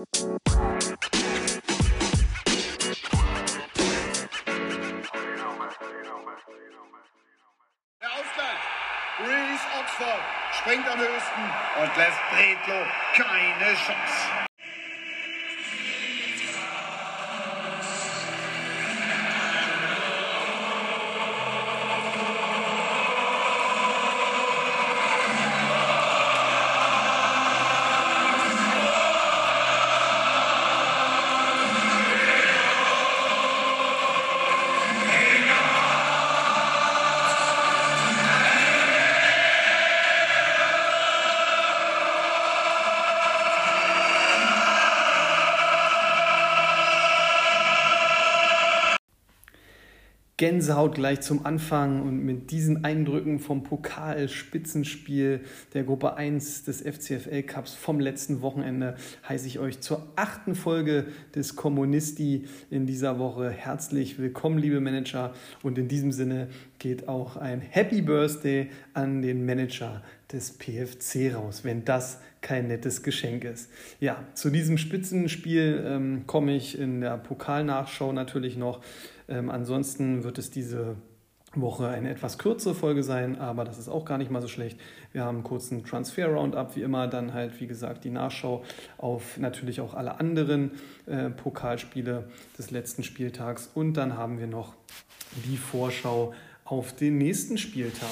Der Ausgleich. Reese Oxford springt am höchsten und lässt Bredlo keine Chance. Gänsehaut gleich zum Anfang und mit diesen Eindrücken vom Pokal-Spitzenspiel der Gruppe 1 des FCFL Cups vom letzten Wochenende heiße ich euch zur achten Folge des Kommunisti in dieser Woche herzlich willkommen, liebe Manager. Und in diesem Sinne geht auch ein Happy Birthday an den Manager des PFC raus, wenn das kein nettes Geschenk ist. Ja, zu diesem Spitzenspiel ähm, komme ich in der Pokalnachschau natürlich noch. Ähm, ansonsten wird es diese Woche eine etwas kürzere Folge sein, aber das ist auch gar nicht mal so schlecht. Wir haben einen kurzen Transfer-Roundup, wie immer, dann halt, wie gesagt, die Nachschau auf natürlich auch alle anderen äh, Pokalspiele des letzten Spieltags und dann haben wir noch die Vorschau auf den nächsten Spieltag.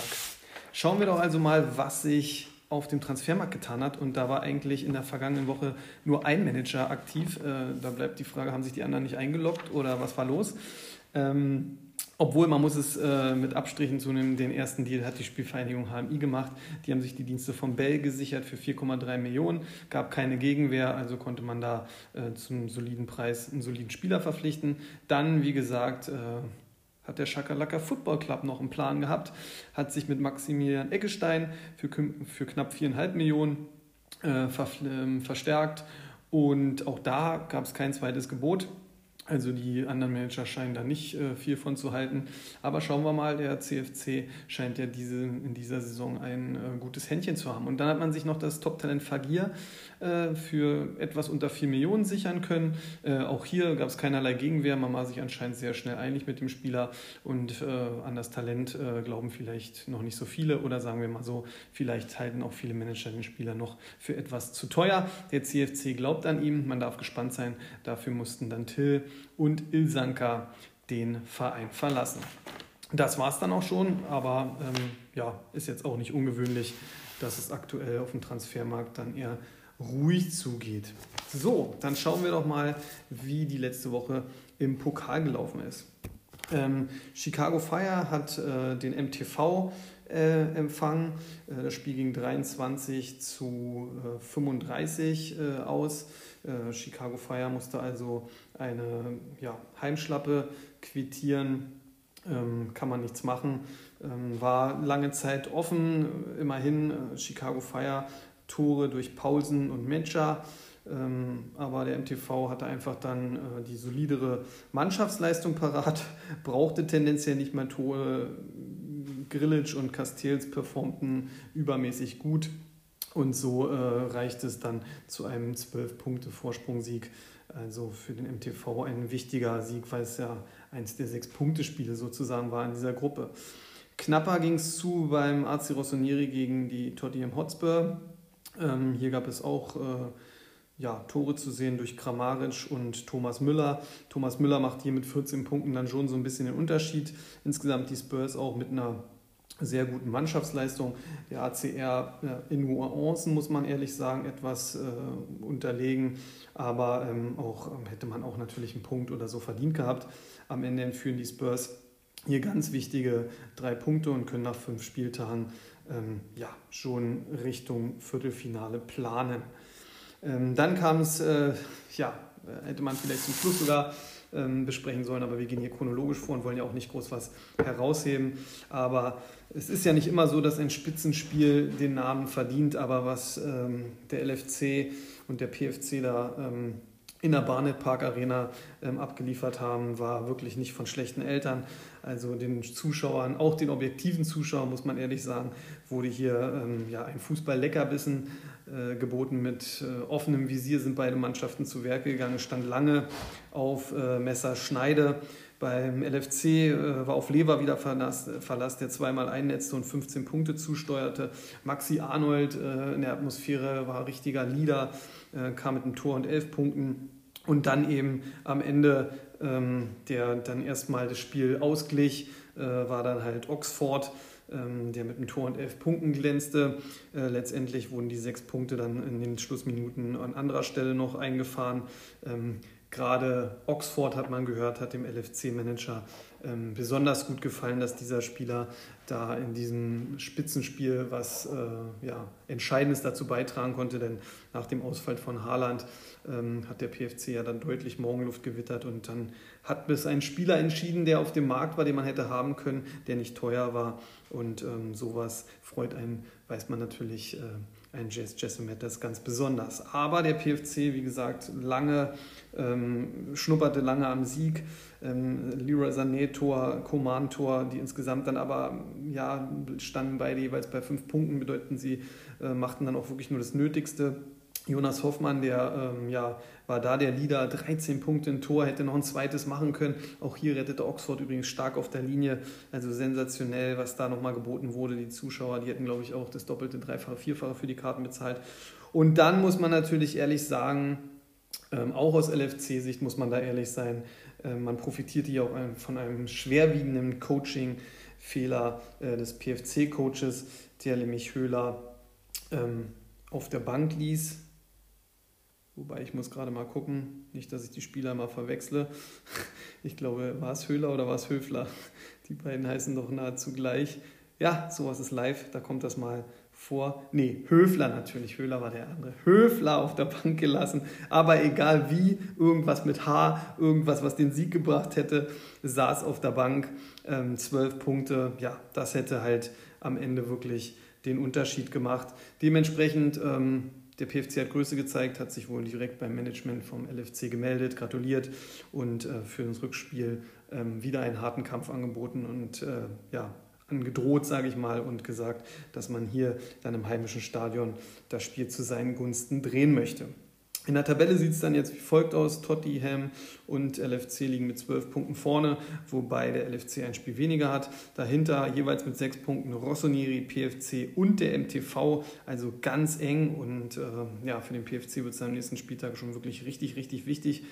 Schauen wir doch also mal, was sich auf dem Transfermarkt getan hat. Und da war eigentlich in der vergangenen Woche nur ein Manager aktiv. Äh, da bleibt die Frage, haben sich die anderen nicht eingeloggt oder was war los? Ähm, obwohl man muss es äh, mit Abstrichen zunehmen, den ersten Deal hat die Spielvereinigung HMI gemacht. Die haben sich die Dienste von Bell gesichert für 4,3 Millionen, gab keine Gegenwehr, also konnte man da äh, zum soliden Preis einen soliden Spieler verpflichten. Dann, wie gesagt, äh, hat der Schakalaka Football Club noch einen Plan gehabt, hat sich mit Maximilian Eckestein für, für knapp 4,5 Millionen äh, ähm, verstärkt und auch da gab es kein zweites Gebot. Also die anderen Manager scheinen da nicht äh, viel von zu halten. Aber schauen wir mal, der CFC scheint ja diese, in dieser Saison ein äh, gutes Händchen zu haben. Und dann hat man sich noch das Top-Talent Fagir äh, für etwas unter 4 Millionen sichern können. Äh, auch hier gab es keinerlei Gegenwehr. Man war sich anscheinend sehr schnell einig mit dem Spieler. Und äh, an das Talent glauben vielleicht noch nicht so viele. Oder sagen wir mal so, vielleicht halten auch viele Manager den Spieler noch für etwas zu teuer. Der CFC glaubt an ihm. Man darf gespannt sein. Dafür mussten dann Till und Ilsanka den Verein verlassen. Das war es dann auch schon, aber ähm, ja, ist jetzt auch nicht ungewöhnlich, dass es aktuell auf dem Transfermarkt dann eher ruhig zugeht. So, dann schauen wir doch mal, wie die letzte Woche im Pokal gelaufen ist. Ähm, Chicago Fire hat äh, den MTV äh, empfangen. Äh, das Spiel ging 23 zu 35 äh, aus. Chicago Fire musste also eine ja, Heimschlappe quittieren. Ähm, kann man nichts machen. Ähm, war lange Zeit offen. Immerhin Chicago Fire Tore durch Pausen und Matcher. Ähm, aber der MTV hatte einfach dann äh, die solidere Mannschaftsleistung parat, brauchte tendenziell nicht mehr Tore. Grillitsch und Castells performten übermäßig gut und so äh, reicht es dann zu einem 12-Punkte-Vorsprungsieg. Also für den MTV ein wichtiger Sieg, weil es ja eins der sechs Punkte-Spiele sozusagen war in dieser Gruppe. Knapper ging es zu beim AC Rossoneri gegen die Tottenham Hotspur. Ähm, hier gab es auch äh, ja, Tore zu sehen durch Kramaric und Thomas Müller. Thomas Müller macht hier mit 14 Punkten dann schon so ein bisschen den Unterschied. Insgesamt die Spurs auch mit einer sehr guten Mannschaftsleistung. Der ACR in Nuancen, muss man ehrlich sagen, etwas äh, unterlegen, aber ähm, auch hätte man auch natürlich einen Punkt oder so verdient gehabt. Am Ende entführen die Spurs hier ganz wichtige drei Punkte und können nach fünf Spieltagen ähm, ja, schon Richtung Viertelfinale planen. Ähm, dann kam es, äh, ja, hätte man vielleicht zum Schluss sogar ähm, besprechen sollen, aber wir gehen hier chronologisch vor und wollen ja auch nicht groß was herausheben. Aber es ist ja nicht immer so, dass ein Spitzenspiel den Namen verdient, aber was ähm, der LFC und der PFC da ähm, in der Barnet Park Arena ähm, abgeliefert haben, war wirklich nicht von schlechten Eltern. Also den Zuschauern, auch den objektiven Zuschauern, muss man ehrlich sagen, wurde hier ähm, ja, ein Fußball-Leckerbissen äh, geboten. Mit äh, offenem Visier sind beide Mannschaften zu Werke gegangen, stand lange auf äh, Messerschneide. Beim LFC äh, war auf Lever wieder Verlass, Verlass, der zweimal einnetzte und 15 Punkte zusteuerte. Maxi Arnold äh, in der Atmosphäre war richtiger Leader, äh, kam mit einem Tor und elf Punkten. Und dann eben am Ende, ähm, der dann erstmal das Spiel ausglich, äh, war dann halt Oxford, ähm, der mit einem Tor und elf Punkten glänzte. Äh, letztendlich wurden die sechs Punkte dann in den Schlussminuten an anderer Stelle noch eingefahren. Ähm, Gerade Oxford hat man gehört, hat dem LFC-Manager ähm, besonders gut gefallen, dass dieser Spieler da in diesem Spitzenspiel was äh, ja, Entscheidendes dazu beitragen konnte. Denn nach dem Ausfall von Haaland ähm, hat der PFC ja dann deutlich Morgenluft gewittert und dann hat bis ein Spieler entschieden, der auf dem Markt war, den man hätte haben können, der nicht teuer war. Und ähm, sowas freut einen, weiß man natürlich. Äh, ein Jazz Jessemet, das ganz besonders. Aber der PFC, wie gesagt, lange ähm, schnupperte lange am Sieg. Ähm, Leroy Sané Tor, Coman Tor, die insgesamt dann aber ja, standen beide jeweils bei fünf Punkten, bedeuten sie äh, machten dann auch wirklich nur das Nötigste. Jonas Hoffmann, der ähm, ja, war da der Leader, 13 Punkte im Tor, hätte noch ein zweites machen können. Auch hier rettete Oxford übrigens stark auf der Linie. Also sensationell, was da nochmal geboten wurde. Die Zuschauer, die hätten, glaube ich, auch das doppelte, dreifache, vierfache für die Karten bezahlt. Und dann muss man natürlich ehrlich sagen, ähm, auch aus LFC-Sicht muss man da ehrlich sein, äh, man profitierte ja auch von einem schwerwiegenden Coaching-Fehler äh, des PFC-Coaches, der nämlich Höhler ähm, auf der Bank ließ Wobei ich muss gerade mal gucken, nicht, dass ich die Spieler mal verwechsle. Ich glaube, war es Höhler oder war es Höfler? Die beiden heißen doch nahezu gleich. Ja, sowas ist live, da kommt das mal vor. Nee, Höfler natürlich, Höhler war der andere. Höfler auf der Bank gelassen, aber egal wie, irgendwas mit H, irgendwas, was den Sieg gebracht hätte, saß auf der Bank. Ähm, zwölf Punkte, ja, das hätte halt am Ende wirklich den Unterschied gemacht. Dementsprechend ähm, der PFC hat Größe gezeigt, hat sich wohl direkt beim Management vom LFC gemeldet, gratuliert und äh, für das Rückspiel ähm, wieder einen harten Kampf angeboten und äh, ja, angedroht, sage ich mal, und gesagt, dass man hier dann im heimischen Stadion das Spiel zu seinen Gunsten drehen möchte. In der Tabelle sieht es dann jetzt wie folgt aus. Tottenham und LFC liegen mit zwölf Punkten vorne, wobei der LFC ein Spiel weniger hat. Dahinter jeweils mit sechs Punkten Rossoneri, PFC und der MTV, also ganz eng. Und äh, ja, für den PFC wird es am nächsten Spieltag schon wirklich richtig, richtig wichtig.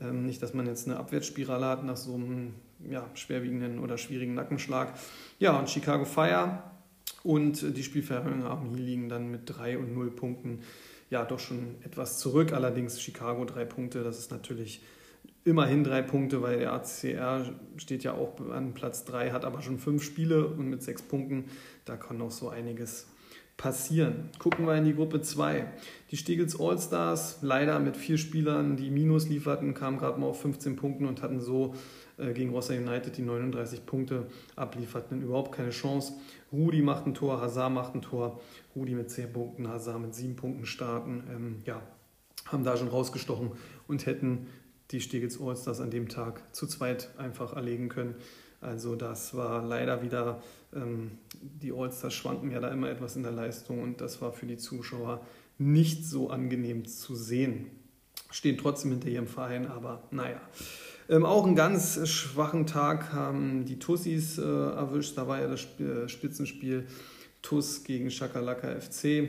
Ähm, nicht, dass man jetzt eine Abwärtsspirale hat nach so einem ja, schwerwiegenden oder schwierigen Nackenschlag. Ja, und Chicago Fire und die Spielverhörer hier liegen dann mit drei und null Punkten ja doch schon etwas zurück. Allerdings Chicago drei Punkte, das ist natürlich immerhin drei Punkte, weil der ACR steht ja auch an Platz drei, hat aber schon fünf Spiele und mit sechs Punkten, da kann noch so einiges passieren. Gucken wir in die Gruppe 2. Die Stegels All-Stars, leider mit vier Spielern, die Minus lieferten, kamen gerade mal auf 15 Punkten und hatten so äh, gegen Rossa United die 39 Punkte ablieferten, überhaupt keine Chance. Rudi macht ein Tor, Hazard macht ein Tor, Rudi mit 10 Punkten, Hazard mit 7 Punkten starten. Ähm, ja, haben da schon rausgestochen und hätten die Stegels Allstars an dem Tag zu zweit einfach erlegen können. Also das war leider wieder, ähm, die Allstars schwanken ja da immer etwas in der Leistung und das war für die Zuschauer nicht so angenehm zu sehen. Stehen trotzdem hinter ihrem Verein, aber naja. Ähm, auch einen ganz schwachen Tag haben die Tussis äh, erwischt. Da war ja das äh, Spitzenspiel TUS gegen Schakalaka FC.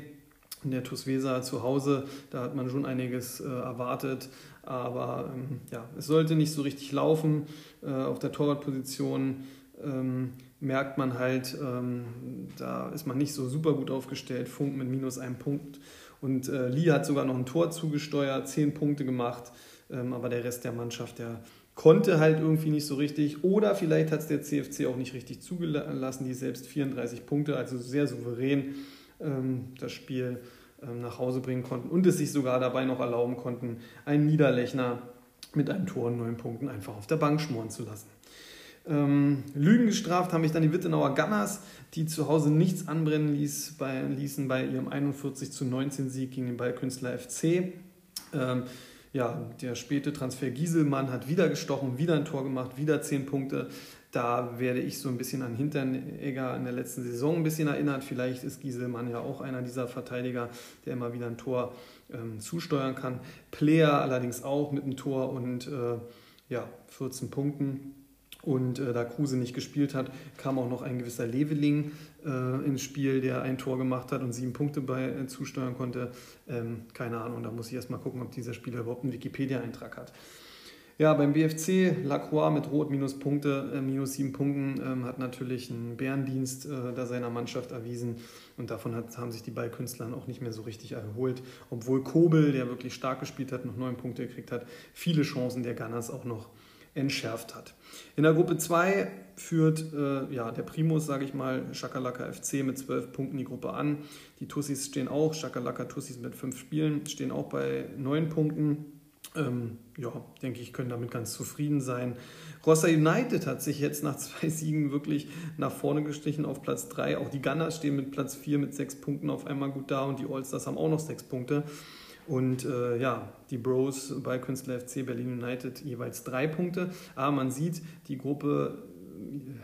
In der TUS Weser zu Hause, da hat man schon einiges äh, erwartet. Aber ähm, ja, es sollte nicht so richtig laufen. Äh, auf der Torwartposition ähm, merkt man halt, ähm, da ist man nicht so super gut aufgestellt. Funk mit minus einem Punkt. Und äh, Lee hat sogar noch ein Tor zugesteuert, zehn Punkte gemacht. Ähm, aber der Rest der Mannschaft, der konnte halt irgendwie nicht so richtig. Oder vielleicht hat es der CFC auch nicht richtig zugelassen, die selbst 34 Punkte, also sehr souverän ähm, das Spiel ähm, nach Hause bringen konnten und es sich sogar dabei noch erlauben konnten, einen Niederlechner mit einem Tor und neun Punkten einfach auf der Bank schmoren zu lassen. Ähm, Lügen gestraft haben mich dann die Wittenauer Gunners, die zu Hause nichts anbrennen ließ, bei, ließen bei ihrem 41 zu 19 Sieg gegen den Ballkünstler FC. Ähm, ja, der späte Transfer Gieselmann hat wieder gestochen, wieder ein Tor gemacht, wieder zehn Punkte. Da werde ich so ein bisschen an Hinternegger in der letzten Saison ein bisschen erinnert. Vielleicht ist Gieselmann ja auch einer dieser Verteidiger, der immer wieder ein Tor ähm, zusteuern kann. Player allerdings auch mit einem Tor und äh, ja, 14 Punkten. Und äh, da Kruse nicht gespielt hat, kam auch noch ein gewisser Leveling äh, ins Spiel, der ein Tor gemacht hat und sieben Punkte bei äh, zusteuern konnte. Ähm, keine Ahnung, da muss ich erstmal gucken, ob dieser Spieler überhaupt einen Wikipedia-Eintrag hat. Ja, beim BFC Lacroix mit Rot minus Punkte, äh, minus sieben Punkten, ähm, hat natürlich einen Bärendienst äh, da seiner Mannschaft erwiesen und davon hat, haben sich die Ballkünstler auch nicht mehr so richtig erholt, obwohl Kobel, der wirklich stark gespielt hat, noch neun Punkte gekriegt hat, viele Chancen der Gunners auch noch entschärft hat. In der Gruppe 2 führt äh, ja, der Primus, sage ich mal, Shakalaka FC mit zwölf Punkten die Gruppe an. Die Tussis stehen auch, Shakalaka Tussis mit fünf Spielen, stehen auch bei neun Punkten. Ähm, ja, denke ich, können damit ganz zufrieden sein. Rossa United hat sich jetzt nach zwei Siegen wirklich nach vorne gestichen auf Platz 3. Auch die Gunners stehen mit Platz 4 mit sechs Punkten auf einmal gut da und die Allstars haben auch noch sechs Punkte. Und äh, ja, die Bros bei Künstler FC Berlin United jeweils drei Punkte. Aber man sieht, die Gruppe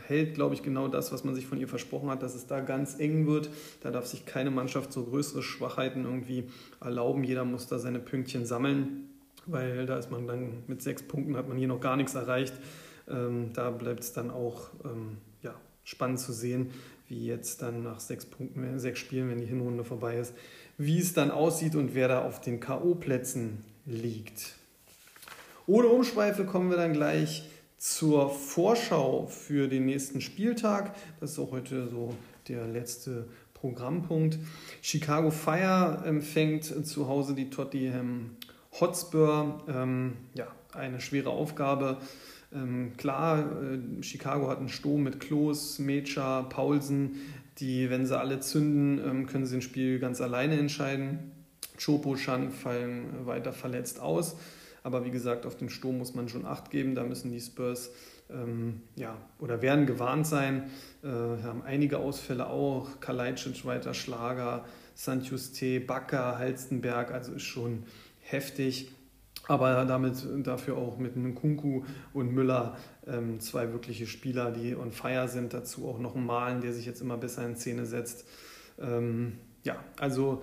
hält, glaube ich, genau das, was man sich von ihr versprochen hat, dass es da ganz eng wird. Da darf sich keine Mannschaft so größere Schwachheiten irgendwie erlauben. Jeder muss da seine Pünktchen sammeln weil da ist man dann mit sechs Punkten, hat man hier noch gar nichts erreicht. Ähm, da bleibt es dann auch ähm, ja, spannend zu sehen, wie jetzt dann nach sechs Punkten, sechs Spielen, wenn die Hinrunde vorbei ist, wie es dann aussieht und wer da auf den K.O.-Plätzen liegt. Ohne Umschweife kommen wir dann gleich zur Vorschau für den nächsten Spieltag. Das ist auch heute so der letzte Programmpunkt. Chicago Fire empfängt zu Hause die Tottenham Hotspur, ähm, ja, eine schwere Aufgabe. Ähm, klar, äh, Chicago hat einen Sturm mit Klos, Mecha, Paulsen, die, wenn sie alle zünden, ähm, können sie ein Spiel ganz alleine entscheiden. Chopo, Chan fallen weiter verletzt aus. Aber wie gesagt, auf den Sturm muss man schon Acht geben. Da müssen die Spurs ähm, ja, oder werden gewarnt sein. Äh, haben einige Ausfälle auch. Kalajdzic weiter Schlager, Sanchuste, Bakker, Halstenberg. Also ist schon heftig. Aber damit dafür auch mit Nkunku und Müller ähm, zwei wirkliche Spieler, die on fire sind. Dazu auch noch ein Malen, der sich jetzt immer besser in Szene setzt. Ähm, ja, also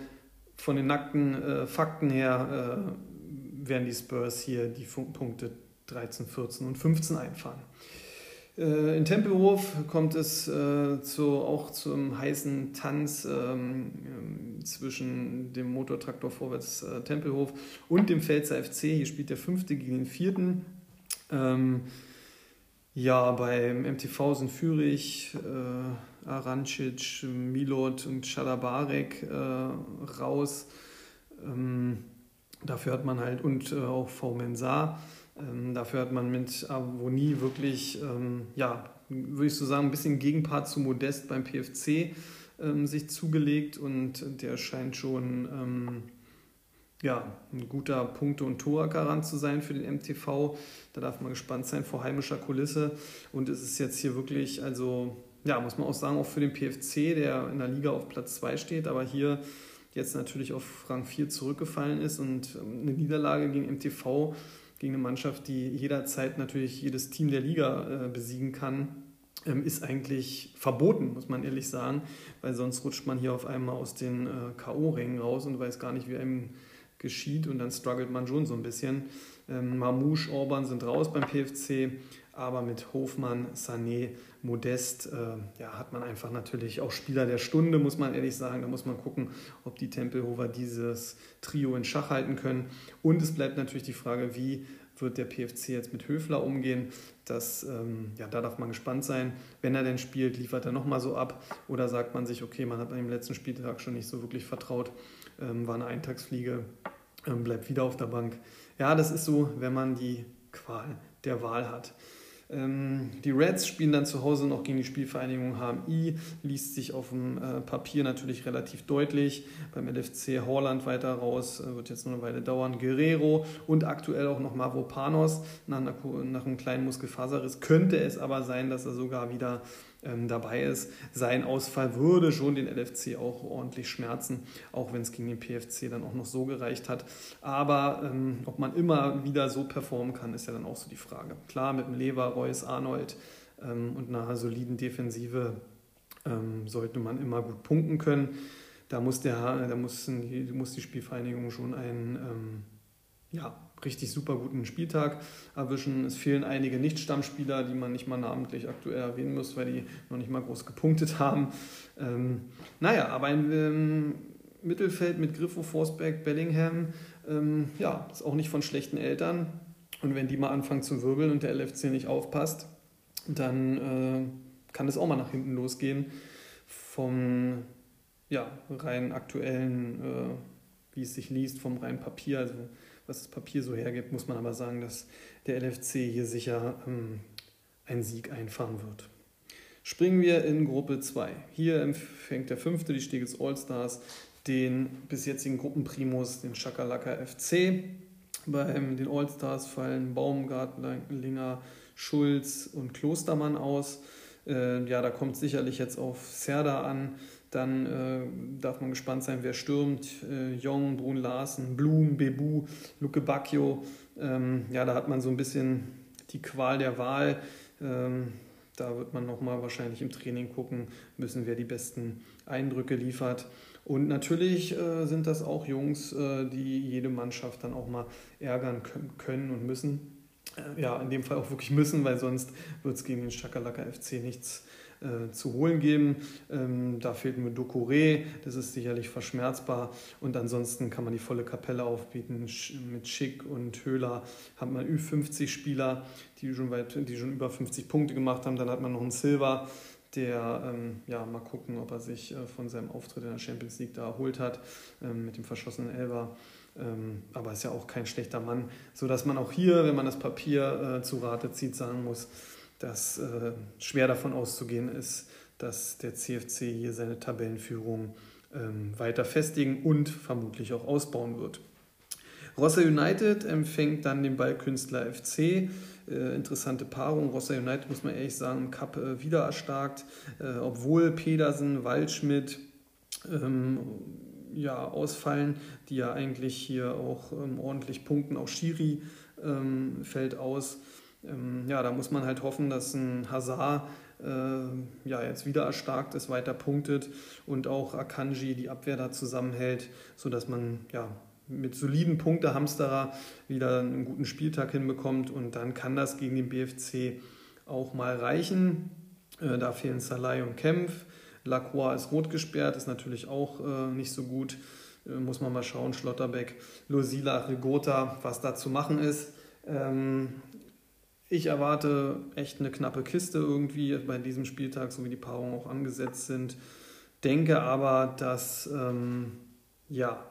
von den nackten äh, Fakten her äh, werden die Spurs hier die Punkte 13, 14 und 15 einfahren. Äh, in Tempelhof kommt es äh, zu, auch zum heißen Tanz ähm, zwischen dem Motortraktor Vorwärts äh, Tempelhof und dem Pfälzer FC. Hier spielt der fünfte gegen den vierten. Ähm, ja, beim MTV sind Fürich, äh, Arancic, Milot und Schadabarek äh, raus. Ähm, dafür hat man halt und äh, auch V Mensah. Ähm, dafür hat man mit Avonie wirklich, ähm, ja, würde ich so sagen, ein bisschen Gegenpart zu Modest beim PFC ähm, sich zugelegt und der scheint schon ähm, ja, ein guter Punkte- und Torgarant zu sein für den MTV. Da darf man gespannt sein vor heimischer Kulisse. Und es ist jetzt hier wirklich, also ja, muss man auch sagen, auch für den PFC, der in der Liga auf Platz 2 steht, aber hier jetzt natürlich auf Rang 4 zurückgefallen ist und ähm, eine Niederlage gegen MTV gegen eine Mannschaft, die jederzeit natürlich jedes Team der Liga äh, besiegen kann, ähm, ist eigentlich verboten, muss man ehrlich sagen, weil sonst rutscht man hier auf einmal aus den äh, K.O.-Rängen raus und weiß gar nicht, wie einem geschieht und dann struggelt man schon so ein bisschen. Ähm, Mamouche, Orban sind raus beim PFC, aber mit Hofmann, Sané, Modest äh, ja, hat man einfach natürlich auch Spieler der Stunde, muss man ehrlich sagen. Da muss man gucken, ob die Tempelhofer dieses Trio in Schach halten können. Und es bleibt natürlich die Frage, wie wird der PFC jetzt mit Höfler umgehen? Das, ähm, ja, da darf man gespannt sein. Wenn er denn spielt, liefert er nochmal so ab oder sagt man sich, okay, man hat an dem letzten Spieltag schon nicht so wirklich vertraut, war eine Eintagsfliege, ähm, bleibt wieder auf der Bank. Ja, das ist so, wenn man die Qual der Wahl hat. Ähm, die Reds spielen dann zu Hause noch gegen die Spielvereinigung HMI, liest sich auf dem äh, Papier natürlich relativ deutlich. Beim LFC Horland weiter raus, äh, wird jetzt nur eine Weile dauern. Guerrero und aktuell auch noch Mavropanos nach, nach einem kleinen Muskelfaserriss. Könnte es aber sein, dass er sogar wieder ähm, dabei ist. Sein Ausfall würde schon den LFC auch ordentlich schmerzen, auch wenn es gegen den PFC dann auch noch so gereicht hat. Aber ähm, ob man immer wieder so performen kann, ist ja dann auch so die Frage. Klar, mit dem Lever, Reus, Arnold ähm, und einer soliden Defensive ähm, sollte man immer gut punkten können. Da muss, der, da muss, die, muss die Spielvereinigung schon einen ähm, ja, richtig super guten Spieltag erwischen. Es fehlen einige Nicht-Stammspieler, die man nicht mal namentlich aktuell erwähnen muss, weil die noch nicht mal groß gepunktet haben. Ähm, naja, aber ein ähm, Mittelfeld mit Griffo, Forsberg, Bellingham, ähm, ja, ist auch nicht von schlechten Eltern. Und wenn die mal anfangen zu wirbeln und der LFC nicht aufpasst, dann äh, kann es auch mal nach hinten losgehen. Vom ja, rein aktuellen, äh, wie es sich liest, vom reinen Papier, also was das Papier so hergibt, muss man aber sagen, dass der LFC hier sicher ähm, einen Sieg einfahren wird. Springen wir in Gruppe 2. Hier empfängt der fünfte, die Stegels Allstars, den bis jetzigen Gruppenprimus, den Schakalaka FC. Bei den Allstars fallen Baumgartlinger, Schulz und Klostermann aus. Äh, ja, da kommt sicherlich jetzt auf Serda an. Dann äh, darf man gespannt sein, wer stürmt. Äh, Jong, Brun Larsen, Blum, Bebu, Luke Bacchio. Ähm, ja, da hat man so ein bisschen die Qual der Wahl. Ähm, da wird man nochmal wahrscheinlich im Training gucken müssen, wer die besten Eindrücke liefert. Und natürlich äh, sind das auch Jungs, äh, die jede Mannschaft dann auch mal ärgern können und müssen. Äh, ja, in dem Fall auch wirklich müssen, weil sonst wird es gegen den Schakalaka FC nichts äh, zu holen geben. Ähm, da fehlt mir Dokore, das ist sicherlich verschmerzbar. Und ansonsten kann man die volle Kapelle aufbieten. Mit Schick und Höhler hat man Ü50-Spieler, die schon, die schon über 50 Punkte gemacht haben. Dann hat man noch einen Silver, der, ähm, ja, mal gucken, ob er sich äh, von seinem Auftritt in der Champions League da erholt hat, ähm, mit dem verschossenen Elber. Ähm, aber ist ja auch kein schlechter Mann, sodass man auch hier, wenn man das Papier äh, zu Rate zieht, sagen muss, dass äh, schwer davon auszugehen ist, dass der CFC hier seine Tabellenführung ähm, weiter festigen und vermutlich auch ausbauen wird. Rossa United empfängt dann den Ballkünstler FC. Äh, interessante Paarung. Rossa United, muss man ehrlich sagen, im Cup äh, wieder erstarkt, äh, obwohl Pedersen, Waldschmidt ähm, ja, ausfallen, die ja eigentlich hier auch ähm, ordentlich punkten. Auch Schiri ähm, fällt aus ja, da muss man halt hoffen, dass ein Hazard äh, ja, jetzt wieder erstarkt ist, weiter punktet und auch Akanji die Abwehr da zusammenhält, sodass man ja, mit soliden Punktehamsterer wieder einen guten Spieltag hinbekommt und dann kann das gegen den BFC auch mal reichen. Äh, da fehlen Salai und Kempf. Lacroix ist rot gesperrt, ist natürlich auch äh, nicht so gut. Äh, muss man mal schauen. Schlotterbeck, Losila, Rigota, was da zu machen ist. Ähm, ich erwarte echt eine knappe Kiste irgendwie bei diesem Spieltag, so wie die Paarungen auch angesetzt sind. Denke aber, dass ähm, ja,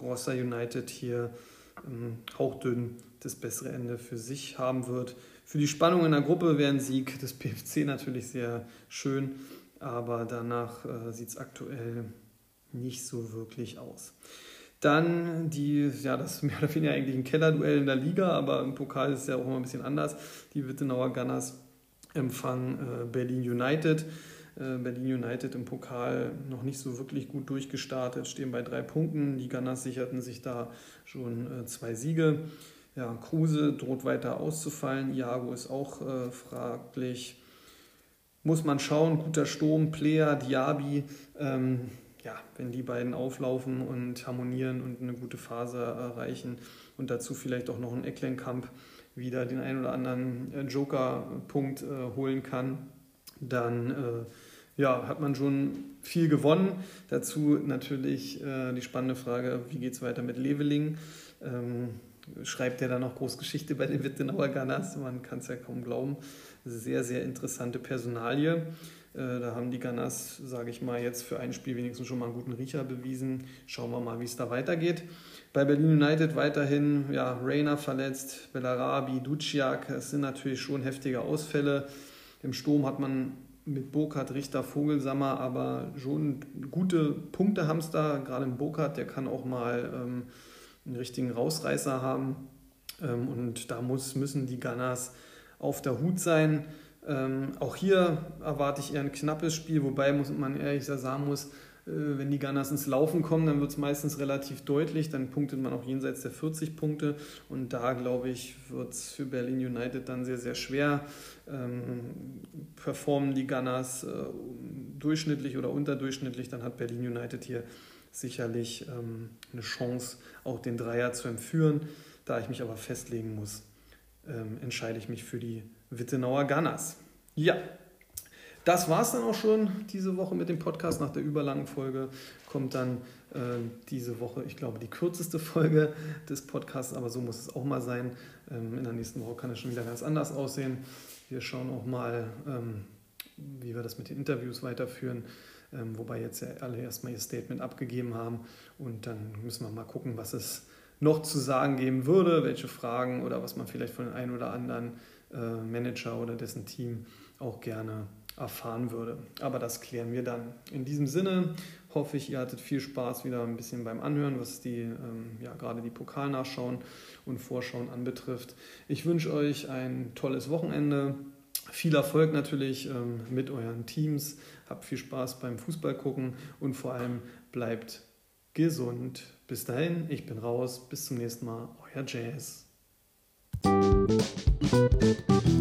Rossa United hier ähm, hauchdünn das bessere Ende für sich haben wird. Für die Spannung in der Gruppe wäre ein Sieg des PFC natürlich sehr schön, aber danach äh, sieht es aktuell nicht so wirklich aus. Dann die, ja, das mehr oder weniger eigentlich ein Kellerduell in der Liga, aber im Pokal ist es ja auch immer ein bisschen anders. Die Wittenauer Gunners empfangen äh, Berlin United. Äh, Berlin United im Pokal noch nicht so wirklich gut durchgestartet, stehen bei drei Punkten. Die Gunners sicherten sich da schon äh, zwei Siege. Ja, Kruse droht weiter auszufallen. Iago ist auch äh, fraglich. Muss man schauen, guter Sturm, Player, Diaby. Ähm, ja, wenn die beiden auflaufen und harmonieren und eine gute Phase erreichen und dazu vielleicht auch noch ein Ecklenkamp wieder den einen oder anderen äh, Joker-Punkt äh, holen kann, dann äh, ja, hat man schon viel gewonnen. Dazu natürlich äh, die spannende Frage, wie geht es weiter mit Leveling? Ähm, schreibt er da noch Großgeschichte bei den Wittenauer Gunners? Man kann es ja kaum glauben. Sehr, sehr interessante Personalie. Äh, da haben die Gunners, sage ich mal, jetzt für ein Spiel wenigstens schon mal einen guten Riecher bewiesen. Schauen wir mal, wie es da weitergeht. Bei Berlin United weiterhin ja, Rainer verletzt, Bellarabi, Duciak. Es sind natürlich schon heftige Ausfälle. Im Sturm hat man mit Burkhardt, Richter, Vogelsammer, aber schon gute Punktehamster. Gerade im Burkhardt, der kann auch mal ähm, einen richtigen Rausreißer haben. Ähm, und da muss, müssen die Gunners auf der Hut sein. Ähm, auch hier erwarte ich eher ein knappes Spiel, wobei muss man ehrlich sagen muss, äh, wenn die Gunners ins Laufen kommen, dann wird es meistens relativ deutlich. Dann punktet man auch jenseits der 40 Punkte. Und da, glaube ich, wird es für Berlin United dann sehr, sehr schwer. Ähm, performen die Gunners äh, durchschnittlich oder unterdurchschnittlich, dann hat Berlin United hier sicherlich ähm, eine Chance, auch den Dreier zu entführen. Da ich mich aber festlegen muss, ähm, entscheide ich mich für die Wittenauer Gunners. Ja, das war es dann auch schon diese Woche mit dem Podcast. Nach der überlangen Folge kommt dann äh, diese Woche, ich glaube, die kürzeste Folge des Podcasts, aber so muss es auch mal sein. Ähm, in der nächsten Woche kann es schon wieder ganz anders aussehen. Wir schauen auch mal, ähm, wie wir das mit den Interviews weiterführen. Ähm, wobei jetzt ja alle erstmal ihr Statement abgegeben haben und dann müssen wir mal gucken, was es noch zu sagen geben würde, welche Fragen oder was man vielleicht von den einen oder anderen Manager oder dessen Team auch gerne erfahren würde. Aber das klären wir dann. In diesem Sinne hoffe ich, ihr hattet viel Spaß wieder ein bisschen beim Anhören, was die, ähm, ja, gerade die Pokalnachschauen und Vorschauen anbetrifft. Ich wünsche euch ein tolles Wochenende. Viel Erfolg natürlich ähm, mit euren Teams. Habt viel Spaß beim Fußball gucken und vor allem bleibt gesund. Bis dahin, ich bin raus. Bis zum nächsten Mal. Euer Jazz. Thank you.